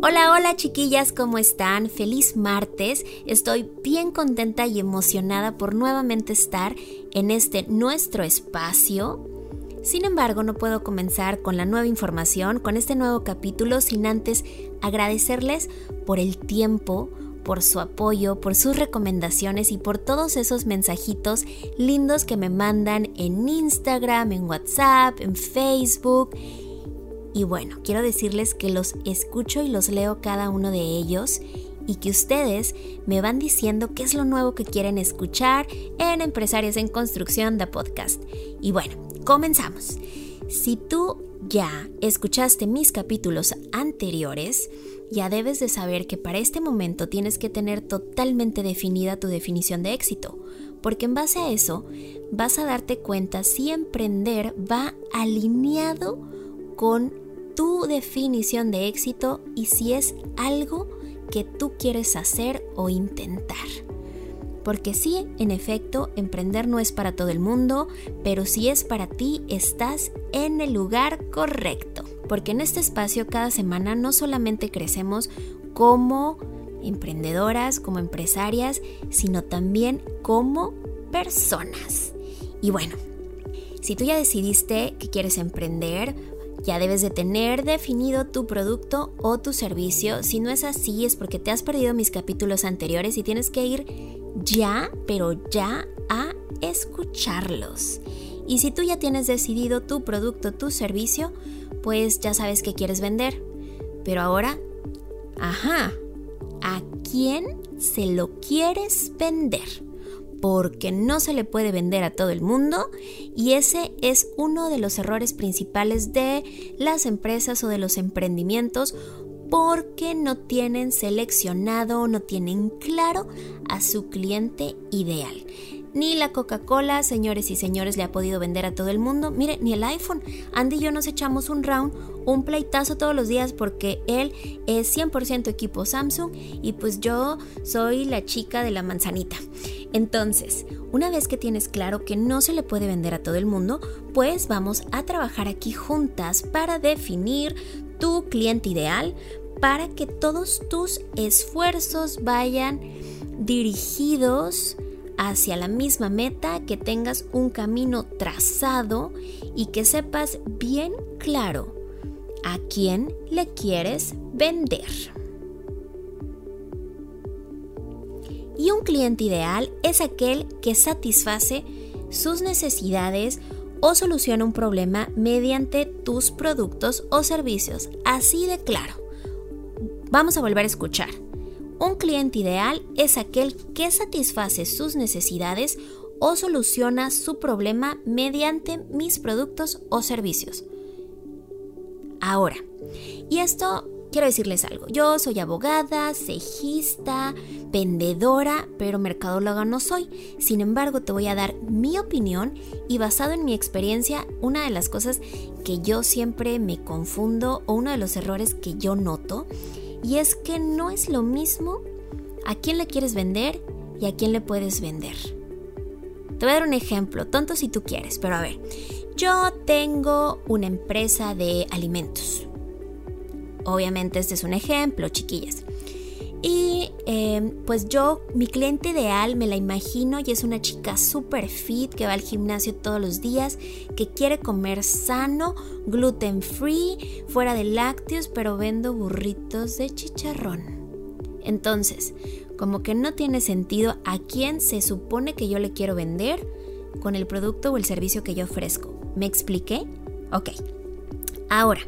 Hola, hola chiquillas, ¿cómo están? Feliz martes. Estoy bien contenta y emocionada por nuevamente estar en este nuestro espacio. Sin embargo, no puedo comenzar con la nueva información, con este nuevo capítulo, sin antes agradecerles por el tiempo, por su apoyo, por sus recomendaciones y por todos esos mensajitos lindos que me mandan en Instagram, en WhatsApp, en Facebook. Y bueno, quiero decirles que los escucho y los leo cada uno de ellos y que ustedes me van diciendo qué es lo nuevo que quieren escuchar en Empresarios en Construcción de Podcast. Y bueno, comenzamos. Si tú ya escuchaste mis capítulos anteriores, ya debes de saber que para este momento tienes que tener totalmente definida tu definición de éxito, porque en base a eso vas a darte cuenta si emprender va alineado con tu definición de éxito y si es algo que tú quieres hacer o intentar. Porque sí, en efecto, emprender no es para todo el mundo, pero si es para ti, estás en el lugar correcto porque en este espacio cada semana no solamente crecemos como emprendedoras, como empresarias, sino también como personas. Y bueno, si tú ya decidiste que quieres emprender, ya debes de tener definido tu producto o tu servicio. Si no es así, es porque te has perdido mis capítulos anteriores y tienes que ir ya, pero ya a escucharlos. Y si tú ya tienes decidido tu producto, tu servicio, pues ya sabes que quieres vender. Pero ahora, ajá, ¿a quién se lo quieres vender? Porque no se le puede vender a todo el mundo y ese es uno de los errores principales de las empresas o de los emprendimientos porque no tienen seleccionado, no tienen claro a su cliente ideal. Ni la Coca-Cola, señores y señores, le ha podido vender a todo el mundo. Mire, ni el iPhone. Andy y yo nos echamos un round, un pleitazo todos los días porque él es 100% equipo Samsung y pues yo soy la chica de la manzanita. Entonces, una vez que tienes claro que no se le puede vender a todo el mundo, pues vamos a trabajar aquí juntas para definir tu cliente ideal, para que todos tus esfuerzos vayan dirigidos hacia la misma meta, que tengas un camino trazado y que sepas bien claro a quién le quieres vender. Y un cliente ideal es aquel que satisface sus necesidades o soluciona un problema mediante tus productos o servicios. Así de claro. Vamos a volver a escuchar. Un cliente ideal es aquel que satisface sus necesidades o soluciona su problema mediante mis productos o servicios. Ahora, y esto quiero decirles algo, yo soy abogada, cejista, vendedora, pero mercadóloga no soy. Sin embargo, te voy a dar mi opinión y basado en mi experiencia, una de las cosas que yo siempre me confundo o uno de los errores que yo noto y es que no es lo mismo a quién le quieres vender y a quién le puedes vender. Te voy a dar un ejemplo, tonto si tú quieres, pero a ver, yo tengo una empresa de alimentos. Obviamente este es un ejemplo, chiquillas. Y em, pues yo, mi cliente ideal me la imagino y es una chica super fit que va al gimnasio todos los días, que quiere comer sano, gluten free, fuera de lácteos, pero vendo burritos de chicharrón. Entonces, como que no tiene sentido a quién se supone que yo le quiero vender con el producto o el servicio que yo ofrezco. ¿Me expliqué? Ok. Ahora,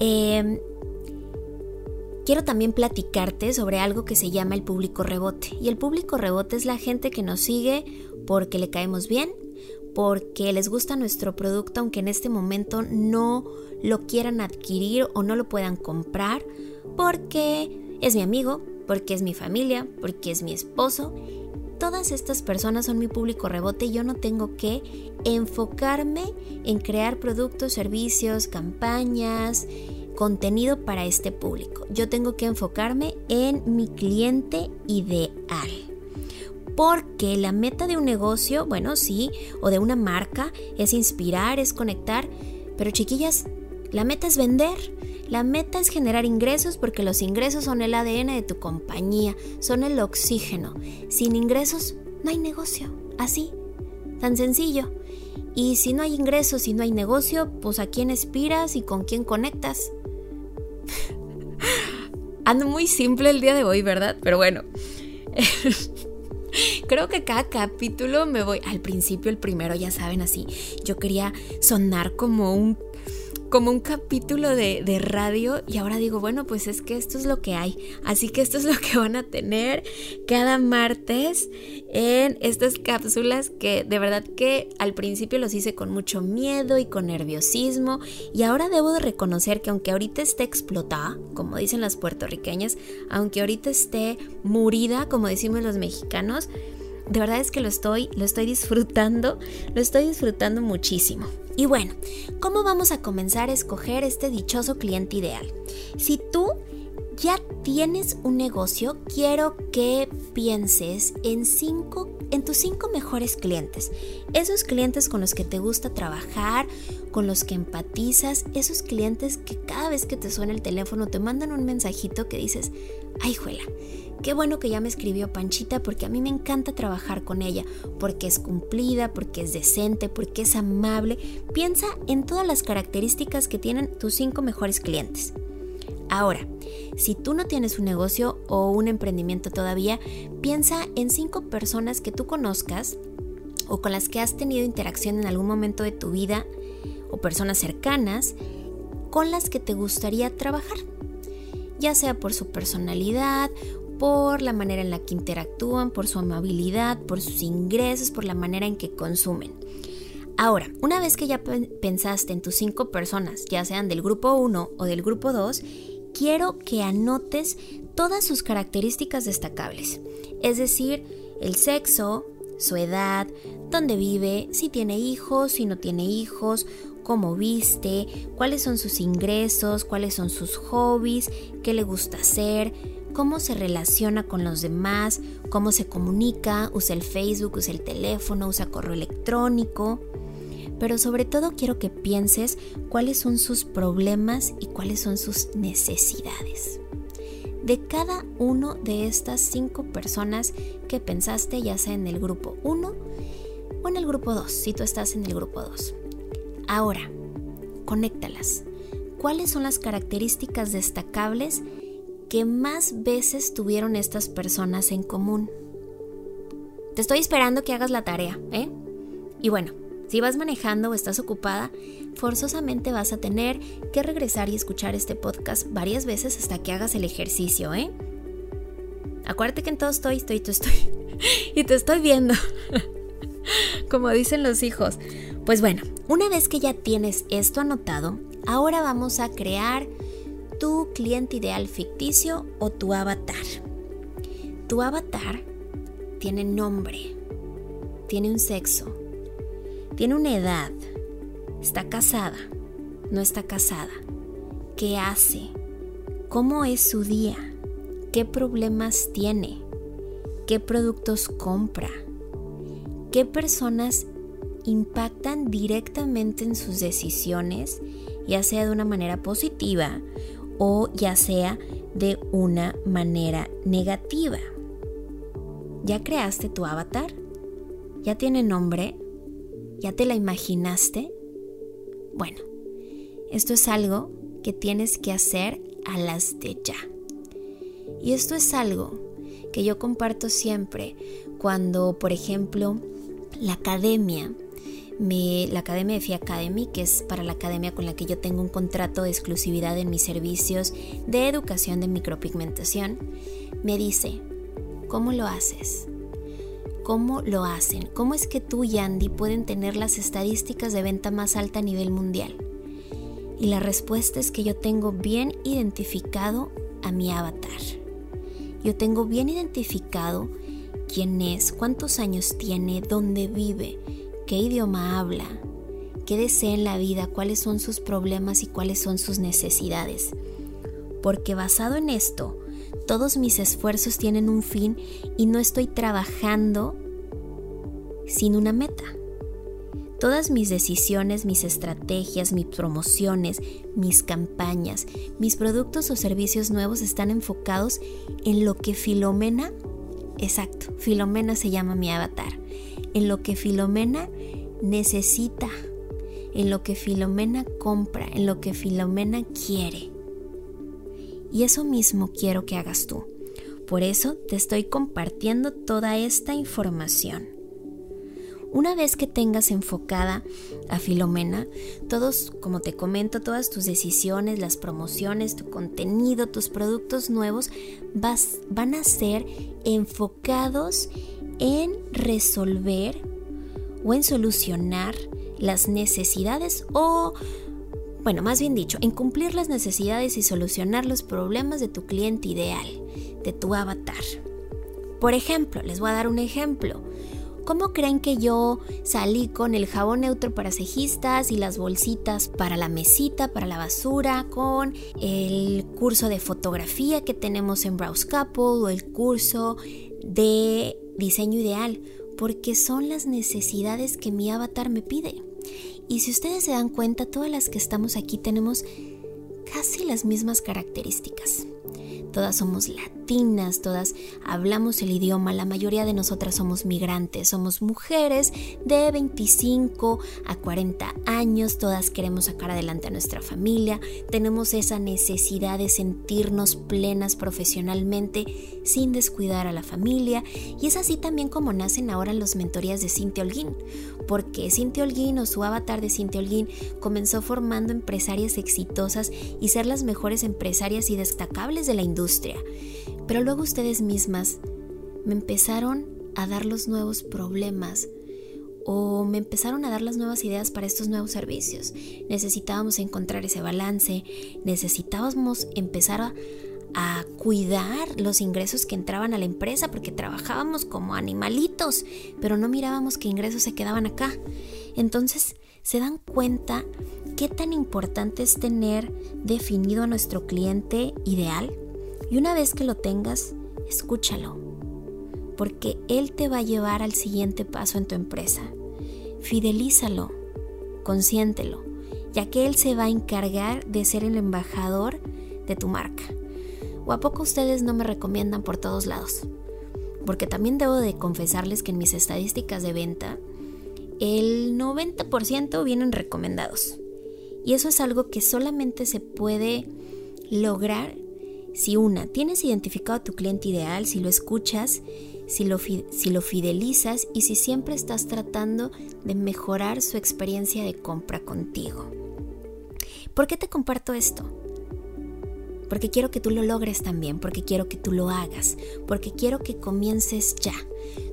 eh, quiero también platicarte sobre algo que se llama el público rebote. Y el público rebote es la gente que nos sigue porque le caemos bien, porque les gusta nuestro producto aunque en este momento no lo quieran adquirir o no lo puedan comprar, porque es mi amigo, porque es mi familia, porque es mi esposo. Todas estas personas son mi público rebote yo no tengo que enfocarme en crear productos, servicios, campañas, contenido para este público. Yo tengo que enfocarme en mi cliente ideal. Porque la meta de un negocio, bueno, sí, o de una marca, es inspirar, es conectar, pero chiquillas, la meta es vender. La meta es generar ingresos porque los ingresos son el ADN de tu compañía, son el oxígeno. Sin ingresos no hay negocio. Así, tan sencillo. Y si no hay ingresos y no hay negocio, pues a quién aspiras y con quién conectas. Ando muy simple el día de hoy, ¿verdad? Pero bueno. Creo que cada capítulo me voy al principio, el primero, ya saben, así. Yo quería sonar como un como un capítulo de, de, radio y ahora digo, bueno, pues es que esto es lo que hay. Así que esto es lo que van a tener cada martes en estas cápsulas que de verdad que al principio los hice con mucho miedo y con nerviosismo y ahora debo de reconocer que aunque ahorita esté explotada, como dicen las puertorriqueñas, aunque ahorita esté murida, como decimos los mexicanos, de verdad es que lo estoy, lo estoy disfrutando, lo estoy disfrutando muchísimo. Y bueno, ¿cómo vamos a comenzar a escoger este dichoso cliente ideal? Si tú ya tienes un negocio, quiero que pienses en cinco en tus cinco mejores clientes. Esos clientes con los que te gusta trabajar, con los que empatizas, esos clientes que cada vez que te suena el teléfono te mandan un mensajito que dices, ay juela, Qué bueno que ya me escribió Panchita porque a mí me encanta trabajar con ella, porque es cumplida, porque es decente, porque es amable. Piensa en todas las características que tienen tus cinco mejores clientes. Ahora, si tú no tienes un negocio o un emprendimiento todavía, piensa en cinco personas que tú conozcas o con las que has tenido interacción en algún momento de tu vida o personas cercanas con las que te gustaría trabajar, ya sea por su personalidad por la manera en la que interactúan, por su amabilidad, por sus ingresos, por la manera en que consumen. Ahora, una vez que ya pensaste en tus cinco personas, ya sean del grupo 1 o del grupo 2, quiero que anotes todas sus características destacables. Es decir, el sexo, su edad, dónde vive, si tiene hijos, si no tiene hijos, cómo viste, cuáles son sus ingresos, cuáles son sus hobbies, qué le gusta hacer, cómo se relaciona con los demás, cómo se comunica, usa el Facebook, usa el teléfono, usa correo electrónico. Pero sobre todo quiero que pienses cuáles son sus problemas y cuáles son sus necesidades. De cada uno de estas cinco personas que pensaste, ya sea en el grupo 1 o en el grupo 2, si tú estás en el grupo 2. Ahora, conéctalas. ¿Cuáles son las características destacables que más veces tuvieron estas personas en común. Te estoy esperando que hagas la tarea, ¿eh? Y bueno, si vas manejando o estás ocupada, forzosamente vas a tener que regresar y escuchar este podcast varias veces hasta que hagas el ejercicio, ¿eh? Acuérdate que en todo estoy, estoy, tú estoy. y te estoy viendo. Como dicen los hijos. Pues bueno, una vez que ya tienes esto anotado, ahora vamos a crear tu cliente ideal ficticio o tu avatar. Tu avatar tiene nombre, tiene un sexo, tiene una edad, está casada, no está casada, qué hace, cómo es su día, qué problemas tiene, qué productos compra, qué personas impactan directamente en sus decisiones, ya sea de una manera positiva o ya sea de una manera negativa. ¿Ya creaste tu avatar? ¿Ya tiene nombre? ¿Ya te la imaginaste? Bueno, esto es algo que tienes que hacer a las de ya. Y esto es algo que yo comparto siempre cuando, por ejemplo, la academia la Academia de FI Academy, que es para la academia con la que yo tengo un contrato de exclusividad en mis servicios de educación de micropigmentación, me dice, ¿cómo lo haces? cómo lo hacen, cómo es que tú y Andy pueden tener las estadísticas de venta más alta a nivel mundial. Y la respuesta es que yo tengo bien identificado a mi avatar. Yo tengo bien identificado quién es, cuántos años tiene, dónde vive, qué idioma habla, qué desea en la vida, cuáles son sus problemas y cuáles son sus necesidades. Porque basado en esto, todos mis esfuerzos tienen un fin y no estoy trabajando sin una meta. Todas mis decisiones, mis estrategias, mis promociones, mis campañas, mis productos o servicios nuevos están enfocados en lo que Filomena, exacto, Filomena se llama mi avatar, en lo que Filomena necesita, en lo que Filomena compra, en lo que Filomena quiere. Y eso mismo quiero que hagas tú. Por eso te estoy compartiendo toda esta información. Una vez que tengas enfocada a Filomena, todos, como te comento, todas tus decisiones, las promociones, tu contenido, tus productos nuevos vas, van a ser enfocados en resolver o en solucionar las necesidades o, bueno, más bien dicho, en cumplir las necesidades y solucionar los problemas de tu cliente ideal, de tu avatar. Por ejemplo, les voy a dar un ejemplo. ¿Cómo creen que yo salí con el jabón neutro para cejistas y las bolsitas para la mesita, para la basura, con el curso de fotografía que tenemos en Browse Couple o el curso de diseño ideal? Porque son las necesidades que mi avatar me pide. Y si ustedes se dan cuenta, todas las que estamos aquí tenemos casi las mismas características todas somos latinas, todas hablamos el idioma, la mayoría de nosotras somos migrantes, somos mujeres de 25 a 40 años, todas queremos sacar adelante a nuestra familia, tenemos esa necesidad de sentirnos plenas profesionalmente sin descuidar a la familia y es así también como nacen ahora los mentorías de Cintia Holguín, porque Cintia Holguín o su avatar de Cintia Holguín comenzó formando empresarias exitosas y ser las mejores empresarias y destacables de la industria pero luego ustedes mismas me empezaron a dar los nuevos problemas o me empezaron a dar las nuevas ideas para estos nuevos servicios. Necesitábamos encontrar ese balance, necesitábamos empezar a, cuidar los ingresos que entraban a la empresa porque trabajábamos como animalitos, pero no mirábamos qué ingresos se quedaban acá. Entonces, ¿se dan cuenta qué tan importante es tener definido a nuestro cliente ideal? Y una vez que lo tengas, escúchalo, porque Él te va a llevar al siguiente paso en tu empresa. Fidelízalo, consiéntelo, ya que Él se va a encargar de ser el embajador de tu marca. ¿O a poco ustedes no me recomiendan por todos lados? Porque también debo de confesarles que en mis estadísticas de venta, el 90% vienen recomendados. Y eso es algo que solamente se puede lograr si una, tienes identificado a tu cliente ideal, si lo escuchas, si lo, si lo fidelizas y si siempre estás tratando de mejorar su experiencia de compra contigo. ¿Por qué te comparto esto? Porque quiero que tú lo logres también, porque quiero que tú lo hagas, porque quiero que comiences ya.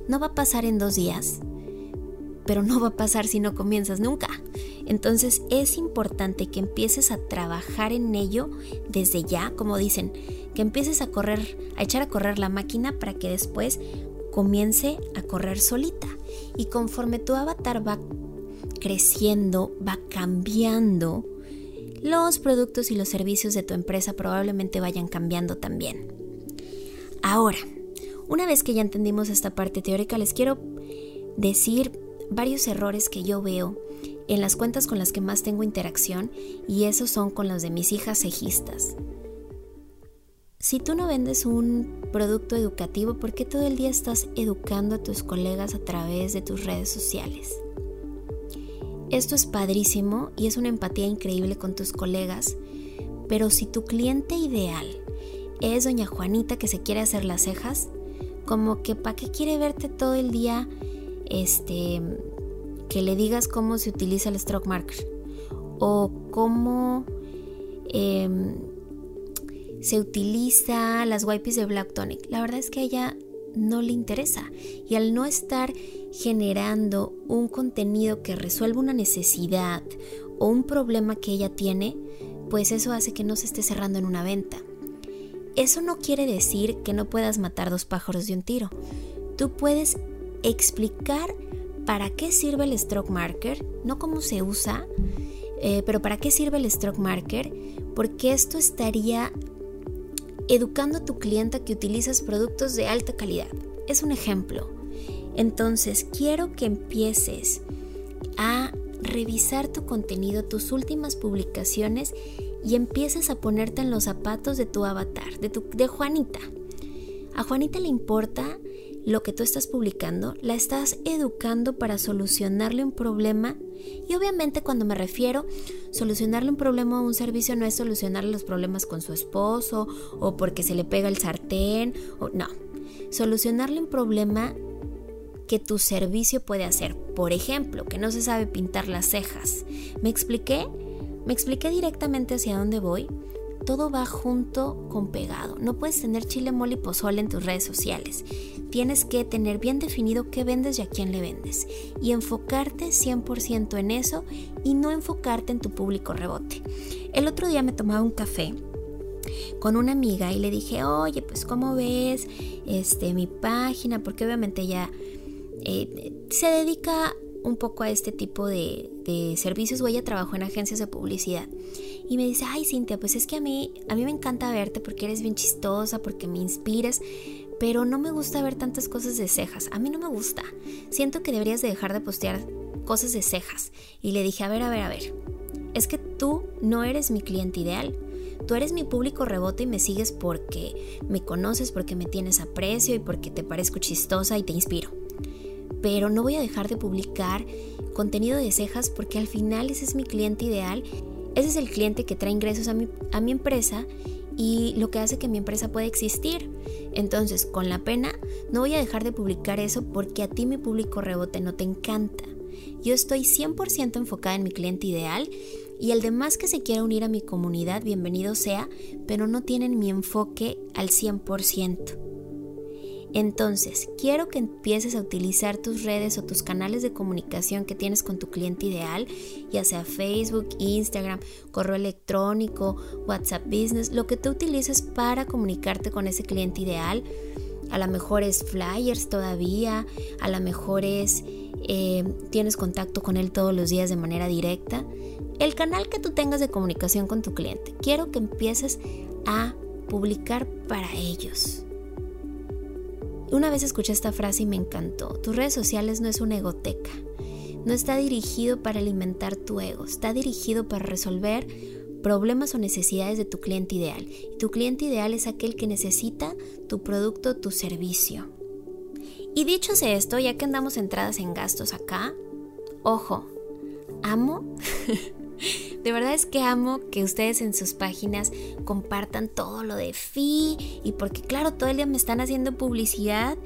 No va a pasar en dos días, pero no va a pasar si no comienzas nunca. Entonces es importante que empieces a trabajar en ello desde ya, como dicen, que empieces a correr, a echar a correr la máquina para que después comience a correr solita. Y conforme tu avatar va creciendo, va cambiando, los productos y los servicios de tu empresa probablemente vayan cambiando también. Ahora, una vez que ya entendimos esta parte teórica, les quiero decir varios errores que yo veo en las cuentas con las que más tengo interacción y esos son con los de mis hijas cejistas. Si tú no vendes un producto educativo, ¿por qué todo el día estás educando a tus colegas a través de tus redes sociales? Esto es padrísimo y es una empatía increíble con tus colegas, pero si tu cliente ideal es doña Juanita que se quiere hacer las cejas, como que para qué quiere verte todo el día este, que le digas cómo se utiliza el stroke marker o cómo em, se utiliza las wipes de Black Tonic. La verdad es que a ella no le interesa. Y al no estar generando un contenido que resuelva una necesidad o un problema que ella tiene, pues eso hace que no se esté cerrando en una venta. Eso no quiere decir que no puedas matar dos pájaros de un tiro. Tú puedes explicar para qué sirve el stroke marker, no cómo se usa, eh, pero para qué sirve el stroke marker, porque esto estaría educando a tu cliente que utilizas productos de alta calidad. Es un ejemplo. Entonces, quiero que empieces a revisar tu contenido, tus últimas publicaciones y empieces a ponerte en los zapatos de tu avatar, de, tu, de Juanita. A Juanita le importa lo que tú estás publicando, la estás educando para solucionarle un problema. Y obviamente cuando me refiero solucionarle un problema o un servicio no es solucionarle los problemas con su esposo o porque se le pega el sartén, o no. Solucionarle un problema que tu servicio puede hacer. Por ejemplo, que no se sabe pintar las cejas. ¿Me expliqué? Me expliqué directamente hacia dónde voy todo va junto con pegado. No puedes tener chile, mole y pozole en tus redes sociales. Tienes que tener bien definido qué vendes y a quién le vendes. Y enfocarte 100% en eso y no enfocarte en tu público rebote. El otro día me tomaba un café con una amiga y le dije, oye, pues ¿cómo ves este, mi página? Porque obviamente ella eh, se dedica un poco a este tipo de, de servicios o ella trabajó en agencias de publicidad y me dice, ay Cintia, pues es que a mí, a mí me encanta verte porque eres bien chistosa, porque me inspiras, pero no me gusta ver tantas cosas de cejas, a mí no me gusta, siento que deberías de dejar de postear cosas de cejas. Y le dije, a ver, a ver, a ver, es que tú no eres mi cliente ideal. Tú eres mi público rebote y me sigues porque me conoces, porque me tienes aprecio y porque te parezco chistosa y te inspiro. Pero no voy a dejar de publicar contenido de cejas porque al final ese es mi cliente ideal ese es el cliente que trae ingresos a mi, a mi empresa y lo que hace que mi empresa pueda existir. Entonces, con la pena, no voy a dejar de publicar eso porque a ti mi público rebote no te encanta. Yo estoy 100% enfocada en mi cliente ideal y el demás que se quiera unir a mi comunidad, bienvenido sea, pero no tienen mi enfoque al 100%. Entonces, quiero que empieces a utilizar tus redes o tus canales de comunicación que tienes con tu cliente ideal, ya sea Facebook, Instagram, correo electrónico, WhatsApp Business, lo que tú utilices para comunicarte con ese cliente ideal. A lo mejor es flyers todavía, a lo mejor es eh, tienes contacto con él todos los días de manera directa. El canal que tú tengas de comunicación con tu cliente, quiero que empieces a publicar para ellos. Una vez escuché esta frase y me encantó. Tus redes sociales no es una egoteca. No está dirigido para alimentar tu ego, está dirigido para resolver problemas o necesidades de tu cliente ideal. Y tu cliente ideal es aquel que necesita tu producto tu servicio. Y dicho esto, ya que andamos entradas en gastos acá, ojo, amo De verdad es que amo que ustedes en sus páginas compartan todo lo de FI y porque claro, todo el día me están haciendo publicidad.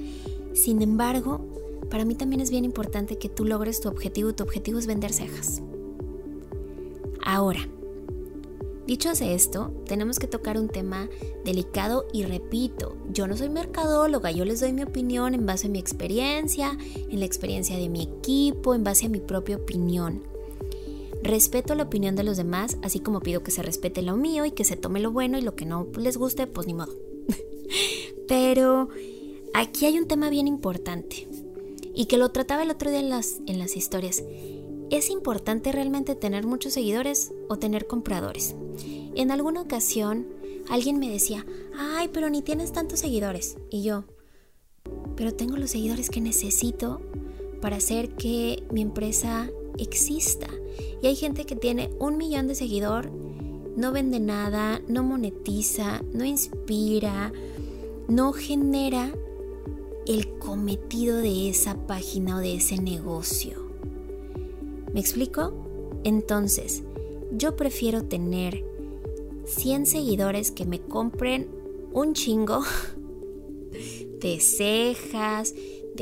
Sin embargo, para mí también es bien importante que tú logres tu objetivo. Tu objetivo es vender cejas. Ahora, dicho esto, tenemos que tocar un tema delicado y repito, yo no soy mercadóloga, yo les doy mi opinión en base a mi experiencia, en la experiencia de mi equipo, en base a mi propia opinión. Respeto la opinión de los demás, así como pido que se respete lo mío y que se tome lo bueno y lo que no les guste, pues ni modo. Pero aquí hay un tema bien importante y que lo trataba el otro día en las, en las historias. ¿Es importante realmente tener muchos seguidores o tener compradores? En alguna ocasión alguien me decía, ay, pero ni tienes tantos seguidores. Y yo, pero tengo los seguidores que necesito para hacer que mi empresa exista. Y hay gente que tiene un millón de seguidor, no vende nada, no monetiza, no inspira, no genera el cometido de esa página o de ese negocio. ¿Me explico? Entonces, yo prefiero tener 100 seguidores que me compren un chingo de cejas,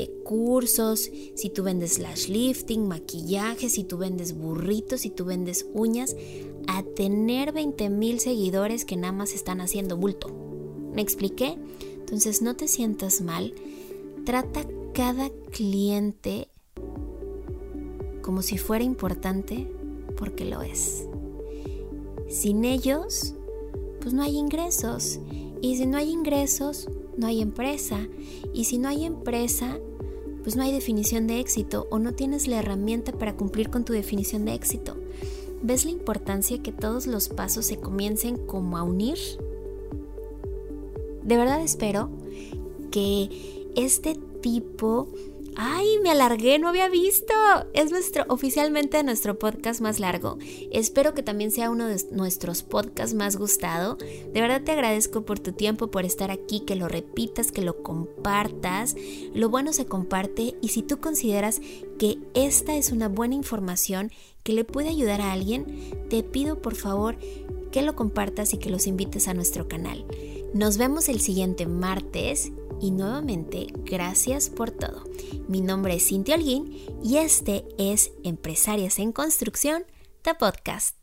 cursos, si tú vendes slash lifting, maquillaje, si tú vendes burritos, si tú vendes uñas, a tener 20 mil seguidores que nada más están haciendo bulto. ¿Me expliqué? Entonces no te sientas mal Trata cada cliente como si fuera importante porque lo es. Sin ellos, pues no hay ingresos. Y si no hay ingresos, no hay empresa. Y si no hay empresa, pues no hay definición de éxito o no tienes la herramienta para cumplir con tu definición de éxito. ¿Ves la importancia que todos los pasos se comiencen como a unir? De verdad espero que este tipo ¡Ay, me alargué! No había visto. Es nuestro oficialmente nuestro podcast más largo. Espero que también sea uno de nuestros podcasts más gustado. De verdad te agradezco por tu tiempo, por estar aquí, que lo repitas, que lo compartas. Lo bueno se comparte y si tú consideras que esta es una buena información que le puede ayudar a alguien, te pido por favor que lo compartas y que los invites a nuestro canal. Nos vemos el siguiente martes y nuevamente gracias por todo. Mi nombre es Cintia Holguín y este es Empresarias en Construcción, The Podcast.